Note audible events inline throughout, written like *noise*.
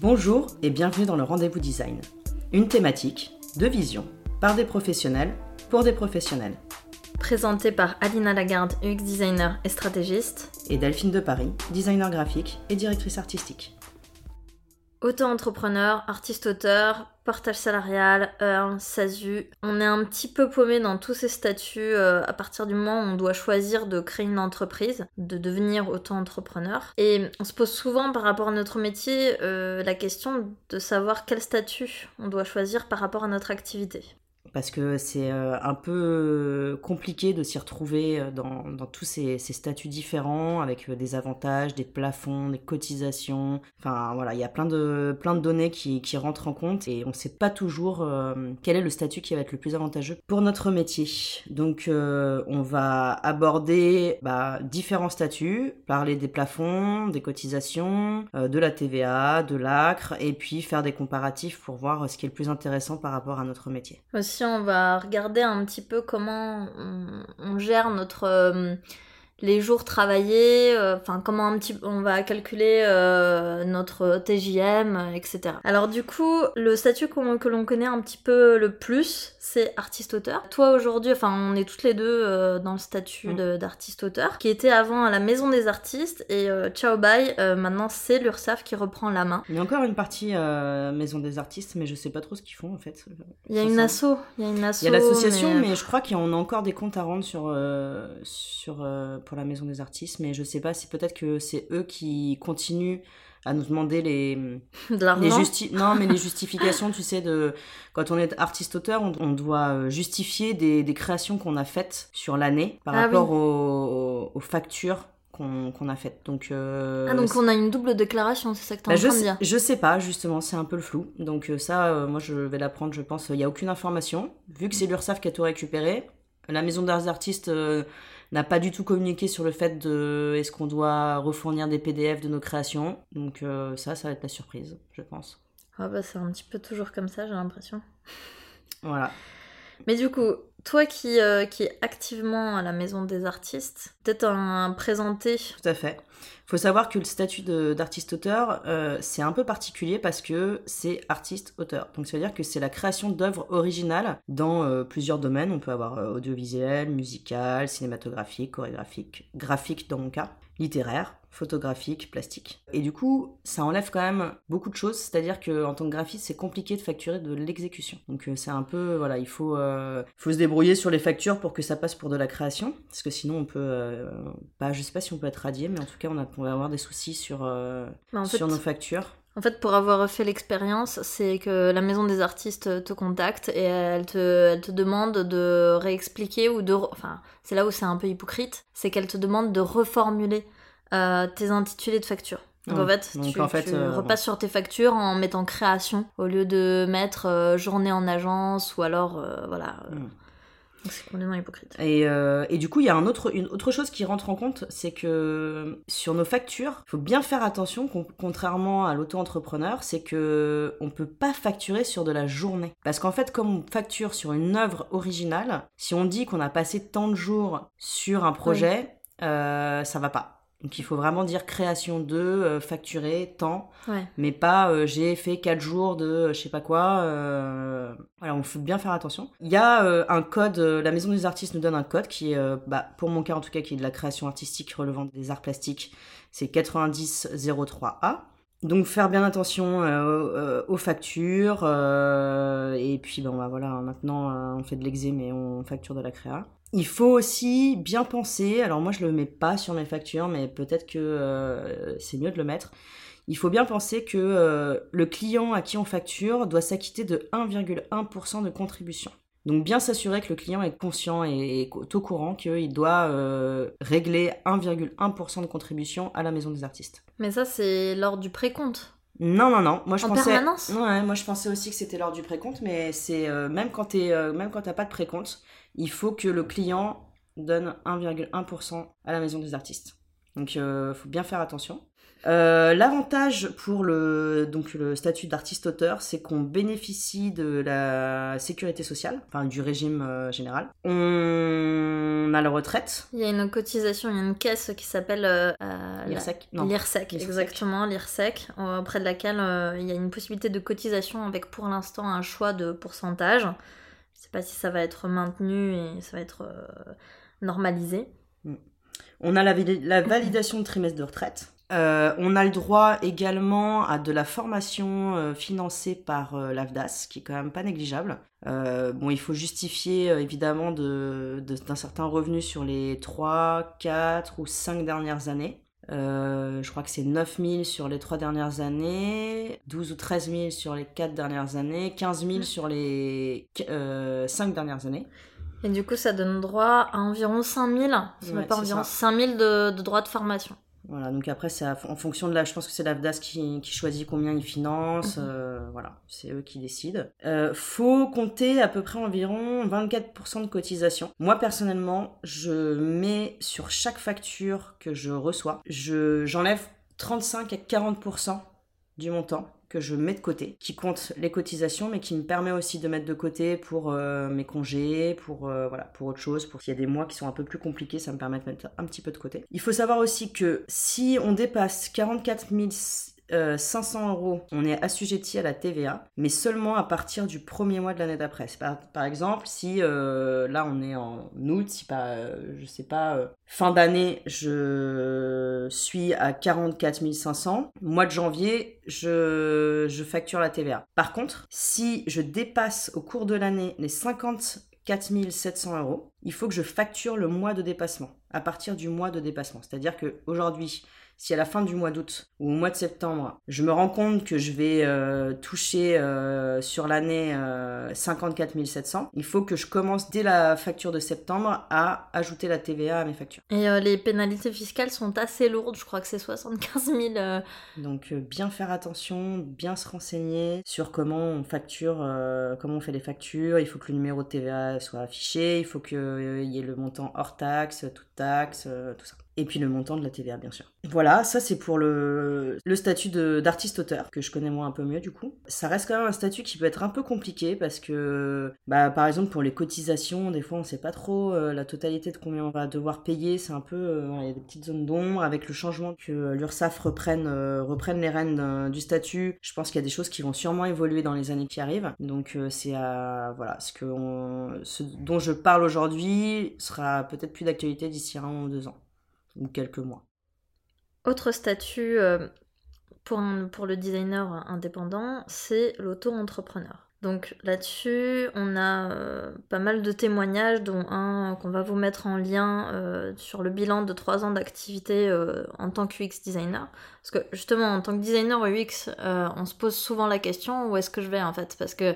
Bonjour et bienvenue dans le Rendez-vous Design. Une thématique, de vision, par des professionnels, pour des professionnels. Présenté par Alina Lagarde, UX designer et stratégiste. Et Delphine de Paris, designer graphique et directrice artistique. Auto-entrepreneur, artiste-auteur, portage salarial, Earn, SASU. On est un petit peu paumé dans tous ces statuts euh, à partir du moment où on doit choisir de créer une entreprise, de devenir auto-entrepreneur. Et on se pose souvent par rapport à notre métier euh, la question de savoir quel statut on doit choisir par rapport à notre activité parce que c'est euh, un peu euh, compliqué de s'y retrouver euh, dans, tous ces, statuts différents, avec des avantages, des plafonds, des cotisations. Enfin voilà, il y a plein de, plein de données qui, qui rentrent en compte et on ne sait pas toujours quel est le statut qui va être le plus avantageux pour notre métier. Donc on va aborder bah, différents statuts, parler des plafonds, des cotisations, de la TVA, de l'ACRE, et puis faire des comparatifs pour voir ce qui est le plus intéressant par rapport à notre métier on va regarder un petit peu comment on, gère notre euh, les jours travaillés, euh, enfin comment un petit, on va calculer euh, notre TJM, etc. Alors du coup, le statut que l'on connaît un petit peu le plus, c'est artiste-auteur. Toi aujourd'hui, enfin on est toutes les deux euh, dans le statut mm. d'artiste-auteur, qui était avant à la Maison des Artistes et ciao bye, maintenant c'est l'URSAF qui reprend la main. Il y a encore une partie Maison des Artistes, mais je sais pas trop ce qu'ils font en fait. Il y a une asso, il y a une asso. Il y a l'association, mais... je crois qu'il y a encore des comptes à rendre sur sur pour la Maison des Artistes, mais je sais pas si peut-être que c'est eux qui continuent à nous demander les, *laughs* les justi non mais les justifications tu sais de quand on est artiste auteur on, doit euh, justifier des, des créations qu'on a faites sur l'année par ah rapport aux, aux, factures qu'on a faites. Donc, euh, ah, donc on a une double déclaration, c'est ça que tu bah, en train de dire Je sais pas, justement, c'est un peu le flou. Donc euh, ça, moi je vais l'apprendre, je pense. Il n'y a aucune information. Vu que c'est l'URSAF qui a tout récupéré, la maison des artistes n'a pas du tout communiqué sur le fait de est-ce qu'on doit refournir des PDF de nos créations. Donc euh, ça, ça va être la surprise, je pense. Ah bah c'est un petit peu toujours comme ça, j'ai l'impression. Voilà. Mais du coup, toi qui, euh, qui es activement à la maison des artistes, peut-être un présenté. Tout à fait. Il faut savoir que le statut d'artiste-auteur, euh, c'est un peu particulier parce que c'est artiste-auteur. Donc ça veut dire que c'est la création d'œuvres originales dans euh, plusieurs domaines. On peut avoir audiovisuel, musical, cinématographique, chorégraphique, graphique dans mon cas, littéraire photographique, plastique. Et du coup, ça enlève quand même beaucoup de choses, c'est-à-dire que en tant que graphiste, c'est compliqué de facturer de l'exécution. Donc euh, c'est un peu, voilà, il faut, euh, faut se débrouiller sur les factures pour que ça passe pour de la création, parce que sinon on peut, euh, pas, je sais pas si on peut être radié, mais en tout cas on, a, on va avoir des soucis sur, sur nos factures. En fait, pour avoir fait l'expérience, c'est que la maison des artistes te contacte et elle te, elle te demande de réexpliquer ou de... Enfin, c'est là où c'est un peu hypocrite, c'est qu'elle te demande de reformuler euh, tes intitulés de facture. Donc en fait, tu, euh, repasses sur tes factures en mettant création au lieu de mettre euh, journée en agence ou alors voilà. Mm. C'est complètement hypocrite. Et, et, du coup, il y a un autre, une autre chose qui rentre en compte, c'est que sur nos factures, il faut bien faire attention, contrairement à l'auto-entrepreneur, c'est que on peut pas facturer sur de la journée. Parce qu'en fait, comme on facture sur une œuvre originale, si on dit qu'on a passé tant de jours sur un projet, ça va pas. Donc il faut vraiment dire création de, euh, facturer, temps, mais pas euh, j'ai fait 4 jours de euh, je sais pas quoi. Voilà, on faut bien faire attention. Il y a un code, la Maison des Artistes nous donne un code qui est, bah, pour mon cas en tout cas, qui est de la création artistique relevant des arts plastiques, c'est 9003A. Donc faire bien attention aux factures et puis bon bah voilà maintenant on fait de l'exé mais on facture de la créa. Il faut aussi bien penser, alors moi je le mets pas sur mes factures, mais peut-être que euh, c'est mieux de le mettre. Il faut bien penser que euh, le client à qui on facture doit s'acquitter de 1,1% de contribution. Donc bien s'assurer que le client est conscient et est au courant qu'il doit euh, régler 1,1% de contribution à la maison des artistes. Mais ça c'est lors du précompte. Non, non, non. Moi, je en pensais... permanence? Ouais, moi je pensais aussi que c'était lors du précompte, mais c'est même quand tu même quand t'as pas de précompte, il faut que le client donne 1,1% à la maison des artistes. Donc il euh, faut bien faire attention. Euh, L'avantage pour le, donc, le statut d'artiste-auteur, c'est qu'on bénéficie de la sécurité sociale, enfin du régime euh, général. On a la retraite. Il y a une cotisation, il y a une caisse qui s'appelle L'IRSEC. L'IRSEC, exactement, l'IRSEC, auprès de laquelle il y a une possibilité de cotisation avec pour l'instant un choix de pourcentage. Sais pas si ça va être maintenu et ça va être euh, normalisé. On a la, vali- la validation de trimestre de retraite. Euh, on a le droit également à de la formation euh, financée par l'AFDAS, qui est quand même pas négligeable. Bon, il faut justifier évidemment de- de- d'un certain revenu sur les 3, 4 ou 5 dernières années. Euh, je crois que c'est 9 000 sur les 3 dernières années, 12 ou 13 000 sur les 4 dernières années, 15 000 sur les 5 dernières années. Et du coup, ça donne droit à environ 5000, c'est Ouais, même pas environ ça. 5000 de, de droits de formation. Voilà, donc après, c'est en fonction de la. Je pense que c'est l'AFDAS qui, qui choisit combien il finance. Mhm. euh, voilà, c'est eux qui décident. Euh, faut compter à peu près environ 24% de cotisation. Moi, personnellement, je mets sur chaque facture que je reçois, je, j'enlève 35 à 40% du montant que je mets de côté, qui compte les cotisations, mais qui me permet aussi de mettre de côté pour euh, mes congés, pour euh, voilà, pour autre chose, pour s'il y a des mois qui sont un peu plus compliqués, ça me permet de mettre un petit peu de côté. Il faut savoir aussi que si on dépasse 44 euh, 500 euros, on est assujetti à la TVA, mais seulement à partir du premier mois de l'année d'après. Par, par exemple, si euh, là on est en août, si pas, euh, je sais pas, euh, fin d'année, je suis à 44 500, mois de janvier, je, je facture la TVA. Par contre, si je dépasse au cours de l'année les 54 700 euros, il faut que je facture le mois de dépassement, à partir du mois de dépassement. C'est-à-dire que aujourd'hui, si à la fin du mois d'août ou au mois de septembre, je me rends compte que je vais euh, toucher euh, sur l'année euh, 54 700, il faut que je commence dès la facture de septembre à ajouter la TVA à mes factures. Et euh, les pénalités fiscales sont assez lourdes, je crois que c'est 75 000. euh, Donc euh, bien faire attention, bien se renseigner sur comment on facture, euh, comment on fait les factures. Il faut que le numéro de TVA soit affiché, il faut qu'il y ait le montant hors taxe, toute taxe, euh, tout ça. Et puis le montant de la TVA, bien sûr. Voilà, ça c'est pour le, statut d'artiste-auteur, que je connais moi un peu mieux du coup. Ça reste quand même un statut qui peut être un peu compliqué parce que, bah, par exemple, pour les cotisations, des fois on sait pas trop euh, la totalité de combien on va devoir payer. C'est un peu, euh, il y a des petites zones d'ombre avec le changement que l'URSSAF reprenne, euh, les rênes du statut. Je pense qu'il y a des choses qui vont sûrement évoluer dans les années qui arrivent. Donc c'est à, voilà, ce, que ce dont je parle aujourd'hui sera peut-être plus d'actualité d'ici un ou deux ans ou quelques mois. Autre statut euh, pour, le designer indépendant, c'est l'auto-entrepreneur. Donc là-dessus, on a euh, pas mal de témoignages, dont un qu'on va vous mettre en lien euh, sur le bilan de 3 ans d'activité en tant que UX designer. Parce que justement, en tant que designer UX, on se pose souvent la question où est-ce que je vais en fait? Parce que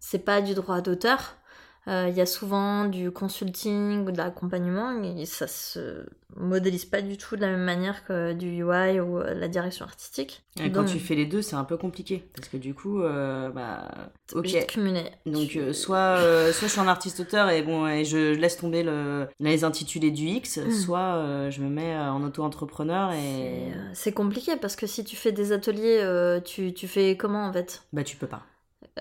c'est pas du droit d'auteur. Euh, Il y a souvent du consulting ou de l'accompagnement, et ça se modélise pas du tout de la même manière que du UI ou euh, la direction artistique. Et quand tu fais les deux, c'est un peu compliqué parce que du coup, euh, bah, ok. cumuler. Donc Tu- euh, soit euh, soit je suis un artiste auteur et bon et je laisse tomber le les intitulés du X, Mm. soit je me mets en auto-entrepreneur C'est et c'est compliqué parce que si tu fais des ateliers, tu, tu fais comment en fait? Bah tu peux pas.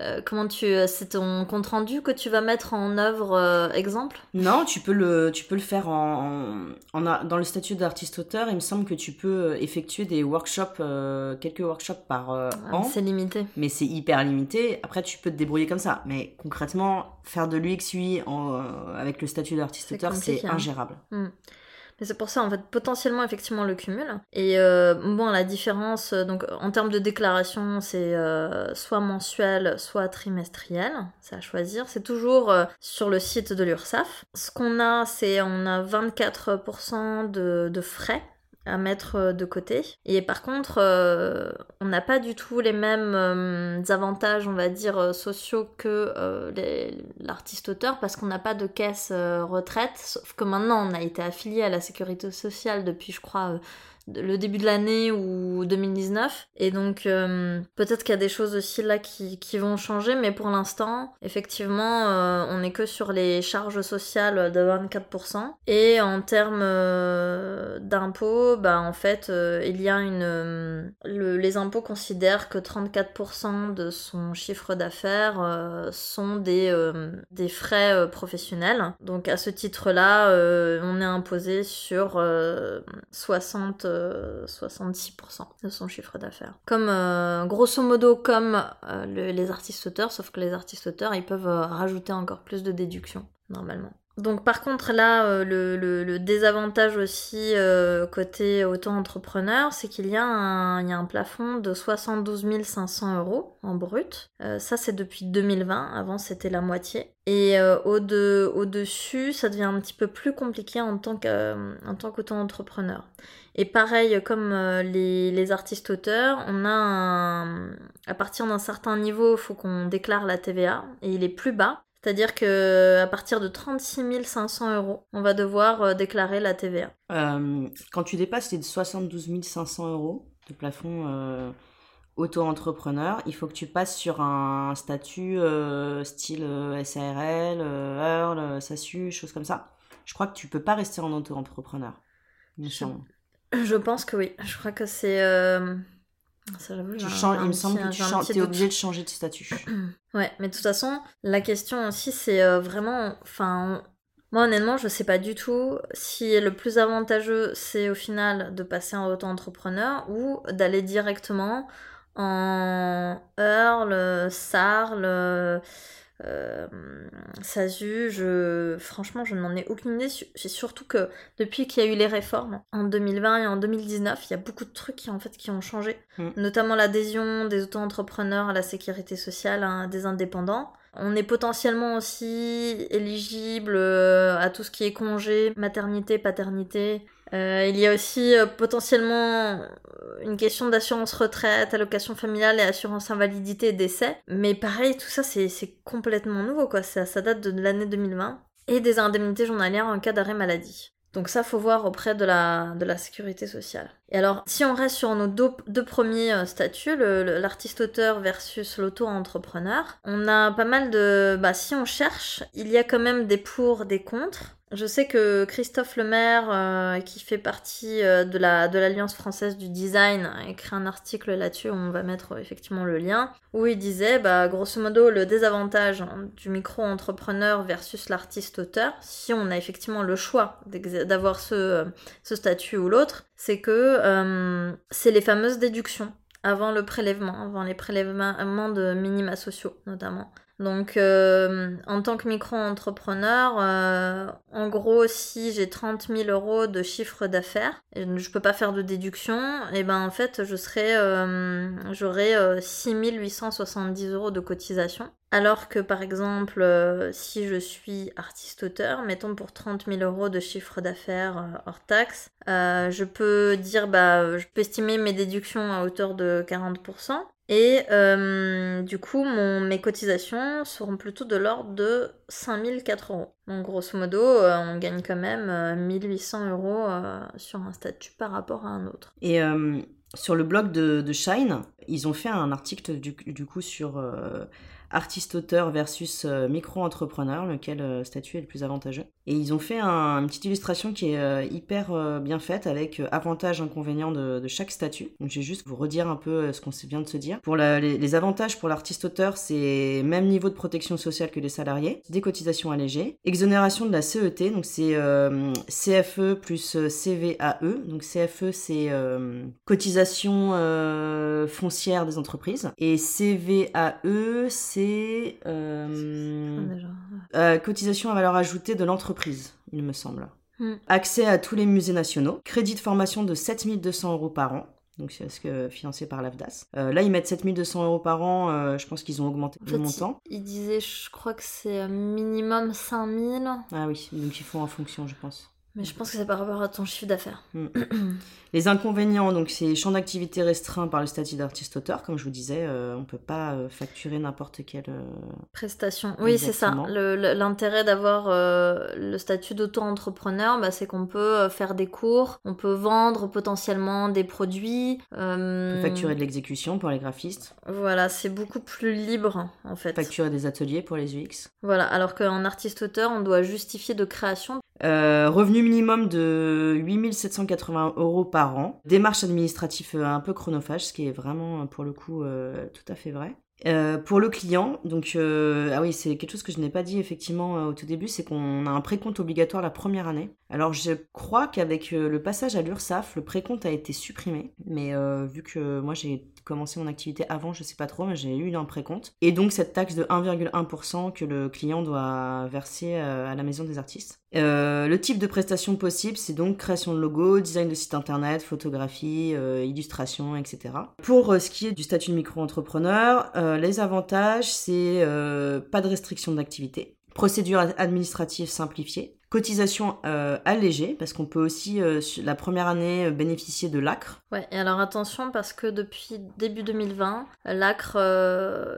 Euh, Comment tu. euh, C'est ton compte rendu que tu vas mettre en œuvre euh, exemple? Non, tu peux le tu peux le faire en, en, en a- dans le statut d'artiste auteur. Il me semble que tu peux effectuer des workshops euh, quelques workshops par Ah, an. C'est limité. mais c'est hyper limité. Après, tu peux te débrouiller comme ça. Mais concrètement, faire de l'UX UI avec le statut d'artiste auteur, c'est hein. ingérable. Mais c'est pour ça, en fait, potentiellement, effectivement, le cumul. Et euh, bon, la différence, euh, donc en termes de déclaration, c'est euh, soit mensuel, soit trimestriel. C'est à choisir. C'est toujours euh, sur le site de l'URSSAF. Ce qu'on a, c'est on a 24% de, de frais à mettre euh, de côté. Et par contre, euh, on n'a pas du tout les mêmes euh, avantages, on va dire, sociaux que l'artiste-auteur parce qu'on n'a pas de caisse retraite. Sauf que maintenant, on a été affilié à la sécurité sociale depuis, je crois, le début de l'année ou 2019. Et donc, euh, peut-être qu'il y a des choses aussi là qui, qui vont changer, mais pour l'instant, effectivement, euh, on n'est que sur les charges sociales de 24%. Et en termes euh, d'impôts, bah, en fait, il y a une. les impôts considèrent que 34% de son chiffre d'affaires sont des, des frais professionnels. Donc, à ce titre-là, on est imposé sur 60 66% de son chiffre d'affaires. Comme euh, grosso modo comme euh, les artistes-auteurs, sauf que les artistes-auteurs, ils peuvent euh, rajouter encore plus de déductions, normalement. Donc par contre là, le, désavantage aussi côté auto-entrepreneur, c'est qu'il y, a un plafond de 72 500 euros en brut. ça c'est depuis 2020, avant c'était la moitié. Et au-dessus, ça devient un petit peu plus compliqué en tant qu'auto-entrepreneur. Et pareil, comme euh, les, artistes-auteurs, on a un... à partir d'un certain niveau, il faut qu'on déclare la TVA et il est plus bas. C'est-à-dire que à partir de 36 500 euros, on va devoir euh, déclarer la TVA. Euh, quand tu dépasses les 72 500 euros de plafond auto-entrepreneur, il faut que tu passes sur un statut style SARL, Earl, SASU, choses comme ça. Je crois que tu peux pas rester en auto-entrepreneur. Je pense que oui. Je crois que c'est. Euh... Ça, il me semble que tu es obligé de changer de statut. *clears throat* ouais, mais de toute façon, la question aussi, c'est euh, vraiment. Enfin, moi, honnêtement, je sais pas du tout si le plus avantageux, c'est au final de passer en auto-entrepreneur ou d'aller directement en Earl, Sarl. Euh, SASU, je... franchement, je n'en ai aucune idée. C'est surtout que depuis qu'il y a eu les réformes en 2020 et en 2019, il y a beaucoup de trucs qui, en fait, qui ont changé. Mm. Notamment l'adhésion des auto-entrepreneurs à la sécurité sociale, hein, des indépendants. On est potentiellement aussi éligible euh, à tout ce qui est congé, maternité, paternité, euh, il y a aussi euh, potentiellement une question d'assurance retraite, allocation familiale et assurance invalidité et décès. Mais pareil, tout ça, c'est complètement nouveau, quoi. Ça, date de l'année 2020. Et des indemnités journalières en cas d'arrêt maladie. Donc ça, faut voir auprès de la sécurité sociale. Et alors, si on reste sur nos deux, premiers euh, statuts, l'artiste-auteur versus l'auto-entrepreneur, on a pas mal de... Bah, si on cherche, il y a quand même des pour, des contre. Je sais que Christophe Lemaire, euh, qui fait partie euh, de la de l'Alliance française du design, a écrit un article là-dessus, on va mettre effectivement le lien, où il disait, bah, grosso modo, le désavantage du micro-entrepreneur versus l'artiste-auteur, si on a effectivement le choix d'avoir ce, ce statut ou l'autre, c'est que c'est les fameuses déductions avant le prélèvement, avant les prélèvements de minima sociaux notamment. Donc, euh, en tant que micro-entrepreneur, euh, en gros, si j'ai 30 000 euros de chiffre d'affaires, je peux pas faire de déduction, et ben en fait, je euh, j'aurais 6 870 euros de cotisation. Alors que par exemple, si je suis artiste-auteur, mettons pour 30 000 euros de chiffre d'affaires hors taxe, je peux dire, bah, je peux estimer mes déductions à hauteur de 40%. Et euh, du coup, mon, mes cotisations seront plutôt de l'ordre de 5004 euros. Donc grosso modo, euh, on gagne quand même 1800 euh, euros sur un statut par rapport à un autre. Et sur le blog de, Shine, ils ont fait un article du, du coup sur artiste-auteur versus euh, micro-entrepreneur, lequel euh, statut est le plus avantageux? Et ils ont fait une petite illustration qui est euh, hyper bien faite avec avantages, inconvénients de, chaque statut. Donc je vais juste vous redire un peu ce qu'on vient de se dire. Pour les, avantages pour l'artiste-auteur, c'est même niveau de protection sociale que les salariés, des cotisations allégées, exonération de la CET, donc c'est CFE plus CVAE. Donc CFE c'est cotisation foncière des entreprises et CVAE c'est euh, euh, cotisation à valeur ajoutée de l'entreprise, il me semble. Hmm. Accès à tous les musées nationaux, crédit de formation de 7200 euros par an. Donc c'est ce que financé par l'AFDAS. Euh, là ils mettent 7200 euros par an, je pense qu'ils ont augmenté le montant. Ils disaient, je crois que c'est minimum 5000. Ah oui, donc il faut en fonction je pense. Mais je pense que c'est par rapport à ton chiffre d'affaires. Mm. *clears throat* Les inconvénients, donc c'est champ d'activité restreint par le statut d'artiste-auteur, comme je vous disais, euh, on peut pas euh, facturer n'importe quelle euh, prestation. Oui, c'est ça. L'intérêt d'avoir le statut d'auto-entrepreneur, bah, c'est qu'on peut faire des cours, on peut vendre potentiellement des produits. on peut facturer de l'exécution pour les graphistes, Voilà, c'est beaucoup plus libre en fait. facturer des ateliers pour les UX. Voilà, alors qu'en artiste-auteur, on doit justifier de création. Euh, revenu minimum de 8780 euros par an. Démarche administrative euh, un peu chronophage, ce qui est vraiment euh, pour le coup euh, tout à fait vrai. Euh, pour le client, donc euh, ah oui c'est quelque chose que je n'ai pas dit effectivement euh, au tout début, c'est qu'on a un précompte obligatoire la première année. Alors je crois qu'avec le passage à l'URSSAF, le précompte a été supprimé, mais vu que moi j'ai commencé mon activité avant, je sais pas trop, mais j'ai eu un précompte. Et donc cette taxe de 1,1% que le client doit verser à la maison des artistes. Le type de prestation possible, c'est donc création de logo, design de site internet, photographie, illustration, etc. Pour ce qui est du statut de micro-entrepreneur, euh, les avantages, c'est euh, pas de restriction d'activité, procédure ad- administrative simplifiée, cotisation euh, allégée, parce qu'on peut aussi, la première année, bénéficier de l'ACRE. Ouais, et alors attention parce que depuis début 2020, l'ACRE,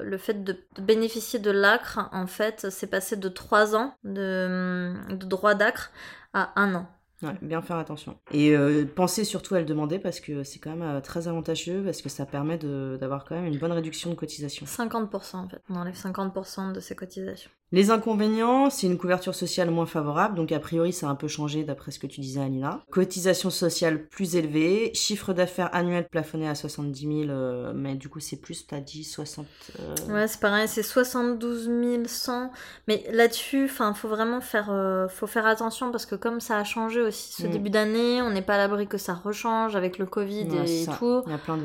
le fait de, de bénéficier de l'ACRE, en fait, c'est passé de 3 ans de, de droit d'ACRE à 1 an. Ouais, bien faire attention. Et euh, pensez surtout à le demander parce que c'est quand même euh, très avantageux, parce que ça permet de- d'avoir quand même une bonne réduction de cotisation. 50% en fait, on enlève 50% de ses cotisations. Les inconvénients, c'est une couverture sociale moins favorable, donc a priori ça a un peu changé d'après ce que tu disais Alina. Cotisation sociale plus élevée, chiffre d'affaires annuel plafonné à 70 000, euh, mais du coup c'est plus, t'as dit 60... euh, Ouais, c'est pareil, c'est 72 100. Mais là-dessus, enfin, faut vraiment faire, euh, faut faire attention parce que comme ça a changé aussi ce Mm. début d'année, on n'est pas à l'abri que ça rechange avec le Covid ouais, et tout. Il y a plein de...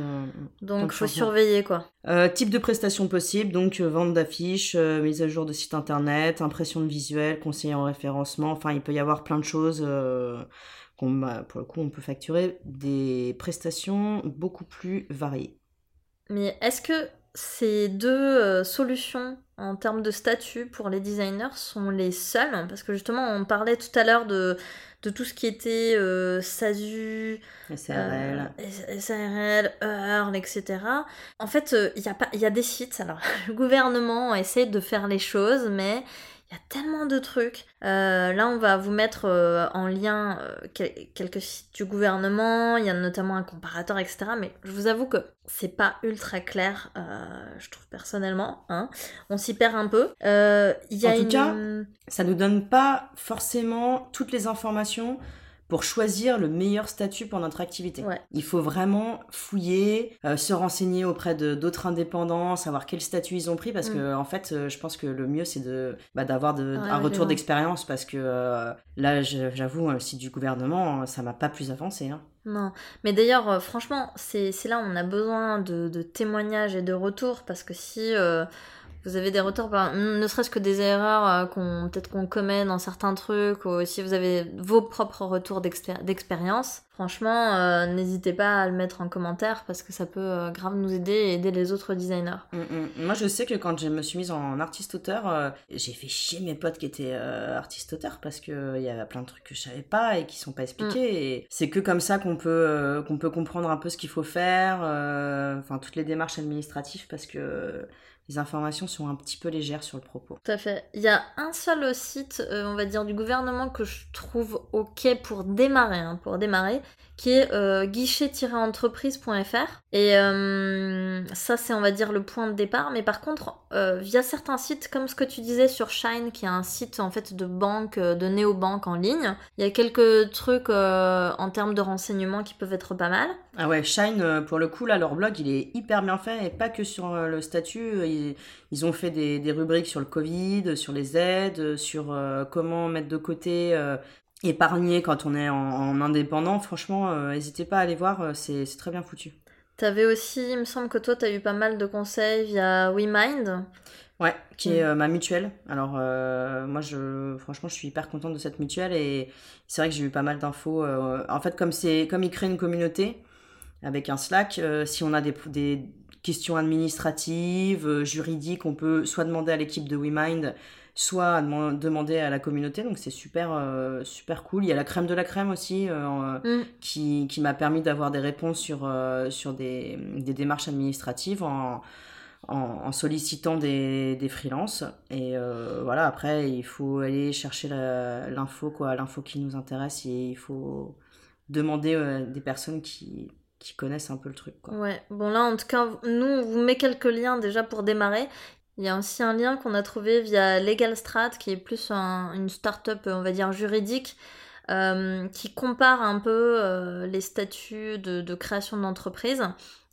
Donc, plein de faut surveiller quoi. Euh, type de prestations possibles, donc euh, vente d'affiches, euh, mise à jour de site internet, impression de visuel, conseiller en référencement, enfin il peut y avoir plein de choses euh, qu'on, bah, pour le coup on peut facturer des prestations beaucoup plus variées. Mais est-ce que ces deux euh, solutions en termes de statut pour les designers sont les seules Parce que justement, on parlait tout à l'heure de, de tout ce qui était euh, SASU, SRL. euh, SARL, Earl, etc. En fait, euh, il y, a pas- y a des sites. Alors, *laughs* le gouvernement essaie de faire les choses, mais il y a tellement de trucs. Euh, là, on va vous mettre euh, en lien euh, quel- quelques sites du gouvernement. Il y a notamment un comparateur, etc. Mais je vous avoue que c'est pas ultra clair, je trouve personnellement. Hein. On s'y perd un peu. Il y a En tout une... cas, Ça nous donne pas forcément toutes les informations pour choisir le meilleur statut pour notre activité. Ouais. Il faut vraiment fouiller, euh, se renseigner auprès de d'autres indépendants, savoir quel statut ils ont pris, parce Mm. que en fait, euh, je pense que le mieux c'est de bah, d'avoir de- Ouais, un retour d'expérience, parce que euh, là, j'avoue, le site du gouvernement, ça m'a pas plus avancé. Hein. Non, mais d'ailleurs, franchement, c'est là où on a besoin de, de témoignages et de retours, parce que si vous avez des retours, par- ne serait-ce que des erreurs euh, qu'on peut-être qu'on commet dans certains trucs, ou si vous avez vos propres retours d'expér- d'expérience, franchement, euh, n'hésitez pas à le mettre en commentaire, parce que ça peut euh, grave nous aider et aider les autres designers. Mm, mm. Moi, je sais que quand je me suis mise en artiste-auteur, euh, j'ai fait chier mes potes qui étaient artistes-auteurs parce qu'il y avait plein de trucs que je savais pas et qui sont pas expliqués. Et c'est que comme ça qu'on peut, qu'on peut comprendre un peu ce qu'il faut faire, enfin, toutes les démarches administratives parce que les informations sont un petit peu légères sur le propos. Tout à fait. Il y a un seul site, euh, on va dire, du gouvernement que je trouve ok pour démarrer, hein, pour démarrer, qui est euh, guichet-entreprise.fr. Et euh, ça, c'est, on va dire, le point de départ. Mais par contre, euh, via certains sites, comme ce que tu disais sur Shine, qui est un site en fait de banque, de néobanque en ligne, il y a quelques trucs en termes de renseignements qui peuvent être pas mal. Ah ouais, Shine, pour le coup, là, leur blog, il est hyper bien fait et pas que sur le statut. Ils, ont fait des, rubriques sur le Covid, sur les aides, sur comment mettre de côté, épargner quand on est en, en indépendant. Franchement, euh, n'hésitez pas à aller voir, euh, c'est très bien foutu. T'avais aussi, il me semble que toi, t'as eu pas mal de conseils via WeMind. Ouais, qui est Mm. euh, ma mutuelle. Alors, euh, moi, je, franchement, je suis hyper contente de cette mutuelle et c'est vrai que j'ai eu pas mal d'infos. euh, en fait, comme comme ils créent une communauté avec un Slack, si on a des, des questions administratives, juridiques, on peut soit demander à l'équipe de WeMind, soit demander à la communauté. Donc c'est super, super cool. Il y a la crème de la crème aussi mm. qui, qui m'a permis d'avoir des réponses sur, sur des, des, démarches administratives en, en, sollicitant des, des freelances. Et euh, voilà, après, il faut aller chercher l'info, quoi, l'info qui nous intéresse. Et il faut demander euh, des personnes qui, qui connaissent un peu le truc. Quoi. Ouais, bon là, en tout cas, nous, on vous met quelques liens déjà pour démarrer. Il y a aussi un lien qu'on a trouvé via LegalStrat, qui est plus une start-up, on va dire, juridique, euh, qui compare un peu les statuts de, de création d'entreprise.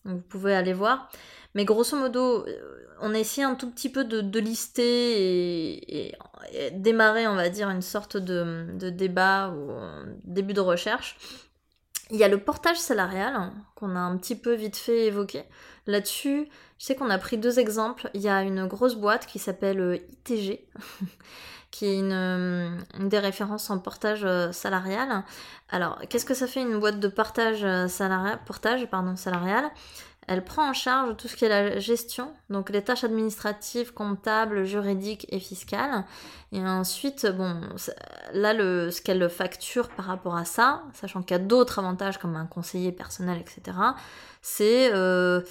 Vous pouvez aller voir. Mais grosso modo, euh, on a essayé un tout petit peu de, lister et, démarrer, on va dire, une sorte de, débat ou début de recherche. Il y a le portage salarial hein, qu'on a un petit peu vite fait évoquer. Là-dessus, je sais qu'on a pris deux exemples. Il y a une grosse boîte qui s'appelle euh, ITG, *laughs* qui est une, des références en portage euh, salarial. Alors, qu'est-ce que ça fait une boîte de portage salarial, portage, pardon, salarial? Elle prend en charge tout ce qui est la gestion, donc les tâches administratives, comptables, juridiques et fiscales. Et ensuite, bon, là, le, ce qu'elle facture par rapport à ça, sachant qu'il y a d'autres avantages comme un conseiller personnel, etc., c'est euh,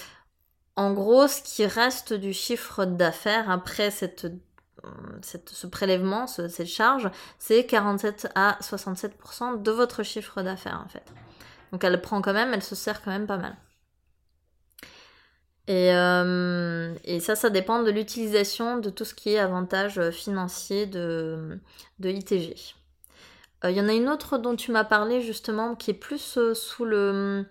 en gros ce qui reste du chiffre d'affaires après cette, ce prélèvement, cette charge, c'est 47 à 67% de votre chiffre d'affaires en fait. Donc elle prend quand même, elle se sert quand même pas mal. Et, euh, et, ça, ça dépend de l'utilisation de tout ce qui est avantage financier de, de ITG. Euh, il y en a une autre dont tu m'as parlé justement, qui est plus euh, sous le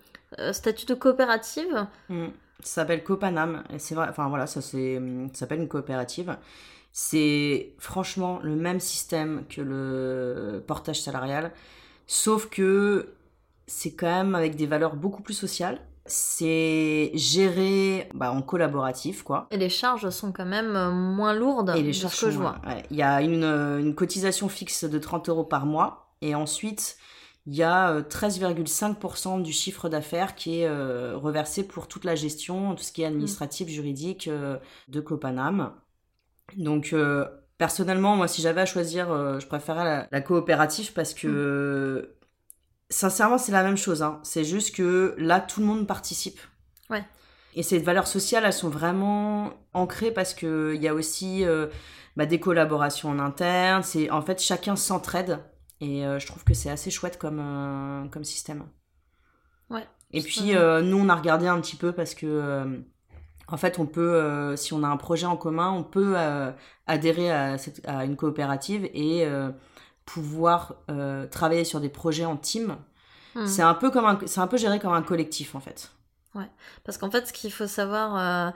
statut de coopérative. Mm. Ça s'appelle Copanam. C'est enfin voilà, ça, ça s'appelle une coopérative. C'est franchement le même système que le portage salarial, sauf que c'est quand même avec des valeurs beaucoup plus sociales c'est géré bah, en collaboratif, quoi. Et les charges sont quand même euh, moins lourdes et les charges que je vois. Il y a une, euh, une, cotisation fixe de 30 euros par mois et ensuite il y a 13,5% euh, du chiffre d'affaires qui est reversé pour toute la gestion, tout ce qui est administratif, mm. juridique de Copanam. Donc personnellement, moi si j'avais à choisir, je préférerais la, coopérative parce que mm. Sincèrement, c'est la même chose. Hein. C'est juste que là, tout le monde participe. Ouais. Et ces valeurs sociales, elles sont vraiment ancrées parce qu'il y a aussi euh, bah, des collaborations en interne. C'est en fait chacun s'entraide et euh, je trouve que c'est assez chouette comme euh, comme système. Ouais. Et puis nous, on a regardé un petit peu parce que en fait, on peut, si on a un projet en commun, on peut adhérer à, à, une coopérative et pouvoir euh, travailler sur des projets en team. Hmm. C'est un peu comme c'est un peu géré comme un collectif en fait. Ouais, parce qu'en fait, ce qu'il faut savoir, euh,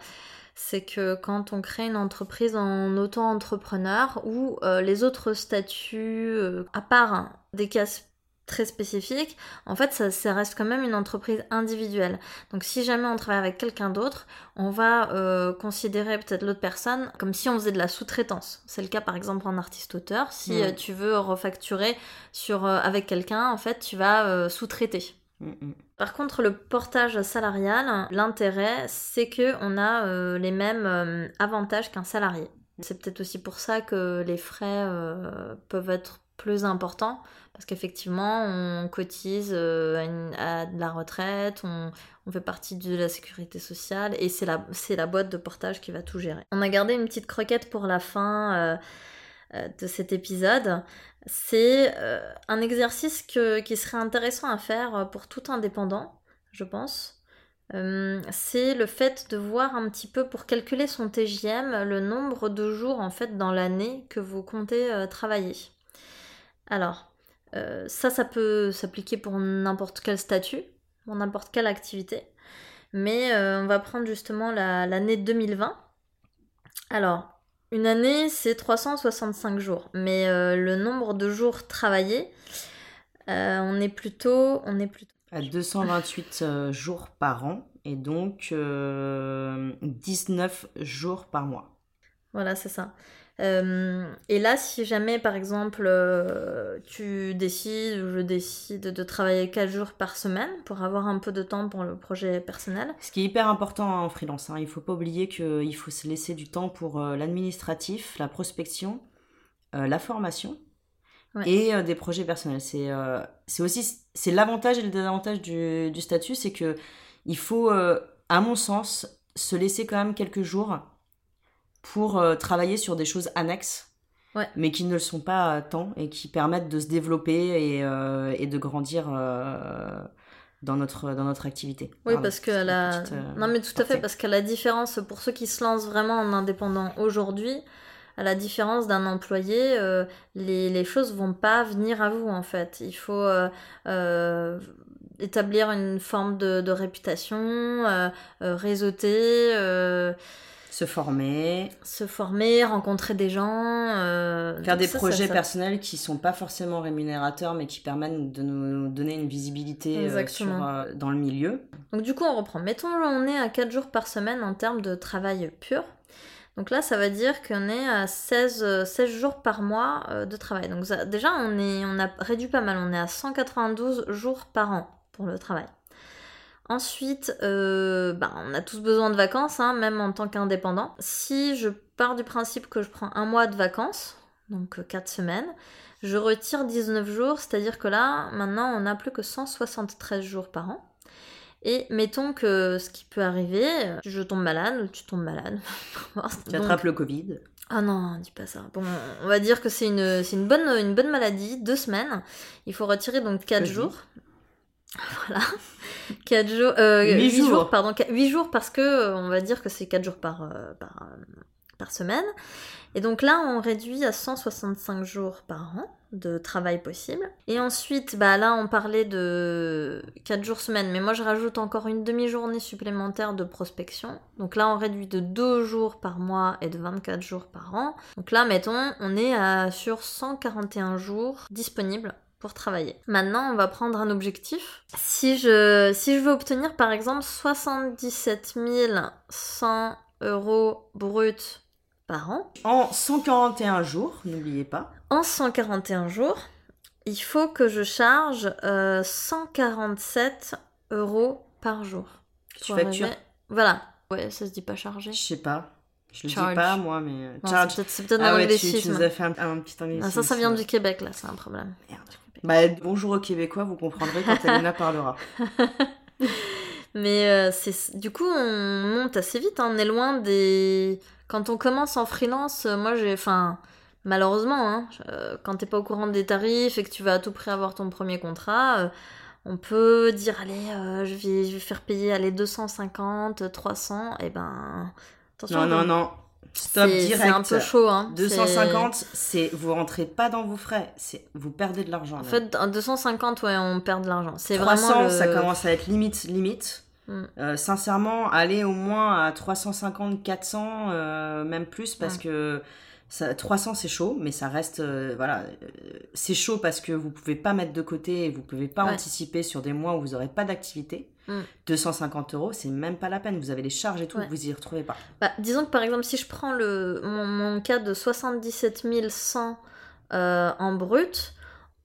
c'est que quand on crée une entreprise en auto-entrepreneur ou euh, les autres statuts, à part des cas très spécifique, en fait, ça, reste quand même une entreprise individuelle. Donc, si jamais on travaille avec quelqu'un d'autre, on va euh, considérer peut-être l'autre personne comme si on faisait de la sous-traitance. C'est le cas, par exemple, en artiste-auteur. Si euh, tu veux refacturer sur, euh, avec quelqu'un, en fait, tu vas sous-traiter. Mm, mm. Par contre, le portage salarial, l'intérêt, c'est que on a les mêmes avantages qu'un salarié. C'est peut-être aussi pour ça que les frais peuvent être plus importants parce qu'effectivement, on cotise euh, à, la retraite, on, fait partie de la sécurité sociale et c'est la, la boîte de portage qui va tout gérer. On a gardé une petite croquette pour la fin euh, euh, de cet épisode. C'est un exercice qui serait intéressant à faire pour tout indépendant, je pense. c'est le fait de voir un petit peu pour calculer son TJM le nombre de jours en fait dans l'année que vous comptez travailler. Alors, euh, ça, ça peut s'appliquer pour n'importe quel statut, pour n'importe quelle activité. Mais euh, on va prendre justement l'année 2020. Alors, une année, c'est 365 jours. Mais euh, le nombre de jours travaillés, on est plutôt... On est plutôt... À 228 jours par an et donc 19 jours par mois. Voilà, c'est ça. Euh, et là, si jamais, par exemple, euh, tu décides ou je décide de travailler 4 jours par semaine pour avoir un peu de temps pour le projet personnel. Ce qui est hyper important en freelance, hein. il faut pas oublier qu'il faut se laisser du temps pour euh, l'administratif, la prospection, la formation et des projets personnels. C'est c'est aussi c'est l'avantage et le désavantage du, du statut, c'est que il faut, à mon sens, se laisser quand même quelques jours pour euh, travailler sur des choses annexes, mais qui ne le sont pas tant et qui permettent de se développer et, euh, et de grandir euh, dans notre dans notre activité. Oui, parce que la... non mais tout à fait parce que la différence pour ceux qui se lancent vraiment en indépendant aujourd'hui, à la différence d'un employé, les, les choses vont pas venir à vous en fait. Il faut établir une forme de, de réputation, réseauter se former. Se former, rencontrer des gens. Euh, faire des projets personnels qui sont pas forcément rémunérateurs, mais qui permettent de nous donner une visibilité euh, euh, dans le milieu. Donc du coup, on reprend. Mettons, on est à 4 jours par semaine en termes de travail pur. Donc là, ça veut dire qu'on est à 16, 16 jours par mois de travail. Donc déjà, on, est, on a réduit pas mal. On est à 192 jours par an pour le travail. Ensuite, euh, bah, on a tous besoin de vacances, hein, même en tant qu'indépendant. Si je pars du principe que je prends un mois de vacances, donc 4 euh, semaines, je retire 19 jours, c'est-à-dire que là, maintenant, on n'a plus que 173 jours par an. Et mettons que ce qui peut arriver, je tombe malade ou tu tombes malade. *laughs* tu attrapes le Covid. Ah non, dis pas ça. Bon, on va dire que c'est une, une, bonne, une bonne maladie, deux semaines. Il faut retirer donc 4 jours. Voilà. *laughs* 4 jours, euh, 8, jours. pardon, 8 jours parce que euh, on va dire que c'est 4 jours par, euh, par, euh, par, semaine. Et donc là, on réduit à 165 jours par an de travail possible. Et ensuite, bah là, on parlait de 4 jours semaine, mais moi je rajoute encore une demi-journée supplémentaire de prospection. Donc là, on réduit de 2 jours par mois et de 24 jours par an. Donc là, mettons, on est à, sur 141 jours disponibles travailler. Maintenant, on va prendre un objectif. Si je, si je veux obtenir par exemple 77 100 euros bruts par an. En 141 jours, n'oubliez pas. En 141 jours, il faut que je charge 147 euh, euros par jour. Tu factures Voilà. Ouais, ça se dit pas chargé. Je sais pas. Je le dis pas moi, mais. C'est peut-être ah ouais, tu, tu, nous as fait un, petit anglicisme. ça, ça vient du Québec là, c'est un problème. Merde. Bah, bonjour aux Québécois, vous comprendrez quand *laughs* Elena parlera. *laughs* Mais euh, c'est du coup, on monte assez vite. Hein. On est loin des. Quand on commence en freelance, euh, moi j'ai. Enfin, malheureusement, hein, euh, quand t'es pas au courant des tarifs et que tu vas à tout prix avoir ton premier contrat, on peut dire allez, je, vais, je vais faire payer allez, 250, 300. Et ben. Attention. Non, non, non. Stop direct. C'est un peu chaud. Hein. 250, c'est vous rentrez pas dans vos frais, c'est vous perdez de l'argent. En fait, 250, ouais, on perd de l'argent. C'est vraiment ça commence à être limite, limite. Mm. Euh, sincèrement, aller au moins à 350, 400, euh, même plus, parce que ça, 300 c'est chaud, mais ça reste, euh, voilà, c'est chaud parce que vous pouvez pas mettre de côté et vous pouvez pas anticiper sur des mois où vous aurez pas d'activité. 250 mm. euros, c'est même pas la peine. Vous avez les charges et tout, vous y retrouvez pas. Bah, disons que par exemple, si je prends le, mon, cas de 77 100 euh, en brut,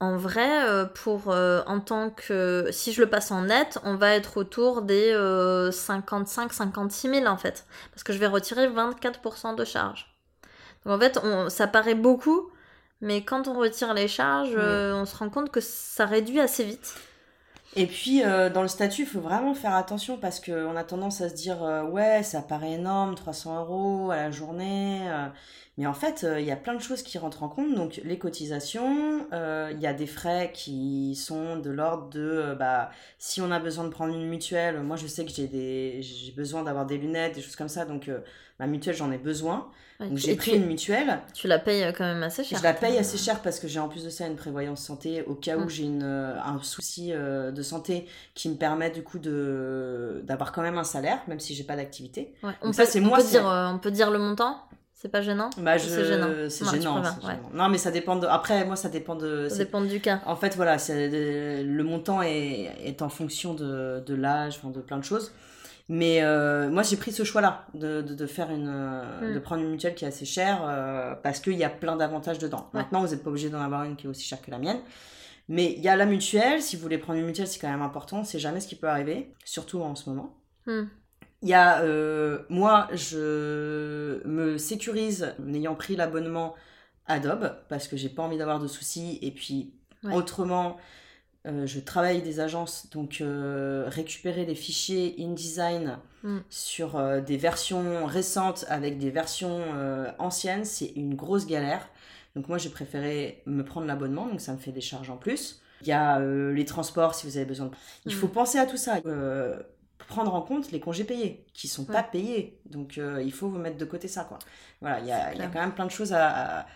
en vrai, euh, pour euh, en tant que. Si je le passe en net, on va être autour des 55-56 000 en fait. Parce que je vais retirer 24% de charges. Donc en fait, ça paraît beaucoup, mais quand on retire les charges, on se rend compte que ça réduit assez vite. Et puis, euh, dans le statut, il faut vraiment faire attention parce qu'on a tendance à se dire euh, ouais, ça paraît énorme, 300 euros à la journée. Euh. mais en fait, il y a plein de choses qui rentrent en compte. Donc, les cotisations, il y a des frais qui sont de l'ordre de bah, si on a besoin de prendre une mutuelle, moi je sais que j'ai besoin d'avoir des lunettes, des choses comme ça. Donc, ma mutuelle, j'en ai besoin. Donc j'ai pris une mutuelle. Tu la payes quand même assez cher. Je la paye assez cher parce que j'ai en plus de ça une prévoyance santé au cas où mm. j'ai une, euh, un souci euh, de santé qui me permet du coup de d'avoir quand même un salaire même si j'ai pas d'activité. On, peut, c'est moi, dire, euh, on peut dire le montant? C'est pas gênant bah, C'est gênant. C'est gênant, Non, mais ça dépend de. Après, moi, ça dépend de. Ça dépend du cas. En fait, voilà, le montant est, est en fonction de, de l'âge, de plein de choses. Mais euh, moi, j'ai pris ce choix-là de, de, de faire une, euh, Mm. de prendre une mutuelle qui est assez chère euh, parce qu'il y a plein d'avantages dedans. Ouais. Maintenant, vous n'êtes pas obligé d'en avoir une qui est aussi chère que la mienne. Mais il y a la mutuelle. Si vous voulez prendre une mutuelle, c'est quand même important. C'est jamais ce qui peut arriver, surtout en ce moment. Hmm. Il y a, euh, moi, je me sécurise en ayant pris l'abonnement Adobe parce que j'ai pas envie d'avoir de soucis. Et puis, Ouais. autrement, euh, je travaille des agences, donc euh, récupérer les fichiers InDesign Mm. sur des versions récentes avec des versions anciennes, c'est une grosse galère. Donc moi, j'ai préféré me prendre l'abonnement, donc ça me fait des charges en plus. Il y a les transports si vous avez besoin de... Il Mm. faut penser à tout ça. Prendre en compte les congés payés, qui sont pas payés. Donc euh, il faut vous mettre de côté ça, quoi. Voilà, il y a, y quand même plein de choses à... à-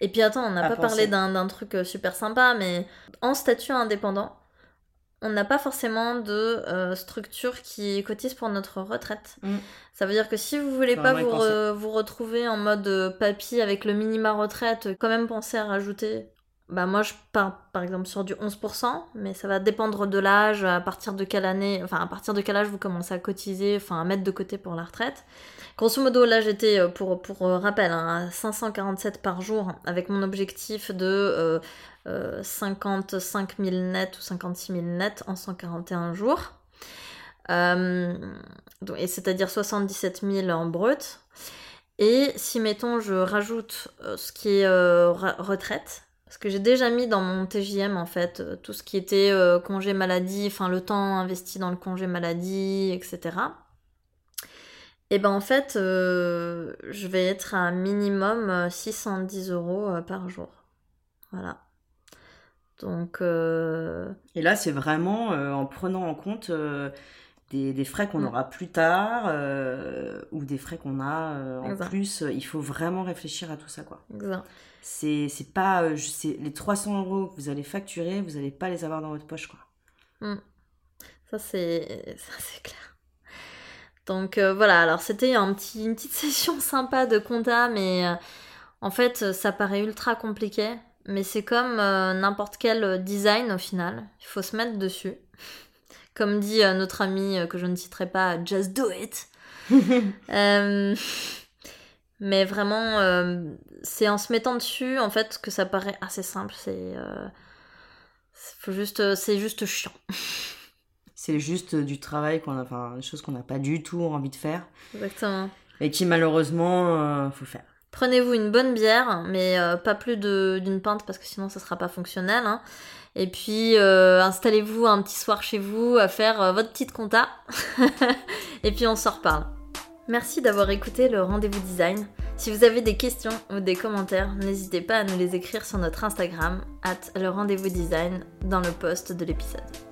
Et puis attends, on n'a pas penser. parlé d'un truc euh, super sympa, mais en statut indépendant, on n'a pas forcément de euh, structure qui cotise pour notre retraite. Mm. Ça veut dire que si vous voulez pas vous, re- vous retrouver en mode papy avec le minima retraite, quand même penser à rajouter. Bah moi je pars par exemple sur du 11%, mais ça va dépendre de l'âge, à partir de quelle année, enfin à partir de quel âge vous commencez à cotiser, enfin à mettre de côté pour la retraite. Grosso modo, là j'étais, euh, pour, pour euh, rappel, hein, à 547 par jour, avec mon objectif de euh, euh, 55 000 net ou 56 000 net en 141 jours. Euh, et c'est-à-dire 77 000 en brut. Et si, mettons, je rajoute ce qui est ra- retraite, parce que j'ai déjà mis dans mon TJM, en fait, euh, tout ce qui était euh, congé maladie, enfin le temps investi dans le congé maladie, etc. Et ben en fait, euh, je vais être à minimum euh, 610 euros par jour. Voilà. Donc, Et là, c'est vraiment en prenant en compte des, des frais qu'on Mm. aura plus tard euh, ou des frais qu'on a euh, en Exact. plus. Il faut vraiment réfléchir à tout ça, quoi. C'est c'est pas... euh, les 300 euros que vous allez facturer, vous n'allez pas les avoir dans votre poche, quoi. Ça c'est ça c'est clair. Donc euh, voilà, alors c'était un petit, une petite *laughs* session sympa de compta, mais euh, en fait ça paraît ultra compliqué. Mais c'est comme euh, n'importe quel design au final, il faut se mettre dessus. Comme dit euh, notre ami euh, que je ne citerai pas, just do it. *laughs* Euh, mais vraiment, c'est en se mettant dessus en fait que ça paraît assez simple. C'est juste, c'est juste chiant. *laughs* C'est juste du travail qu'on a, enfin, des choses qu'on n'a pas du tout envie de faire Exactement. et qui malheureusement euh, faut faire. Prenez-vous une bonne bière, mais euh, pas plus d'une pinte parce que sinon ça sera pas fonctionnel. hein. Et puis euh, installez-vous un petit soir chez vous à faire euh, votre petite compta. *laughs* Et puis on s'en reparle. Merci d'avoir écouté le rendez-vous design. Si vous avez des questions ou des commentaires, n'hésitez pas à nous les écrire sur notre Instagram, at le rendez-vous design, dans le post de l'épisode.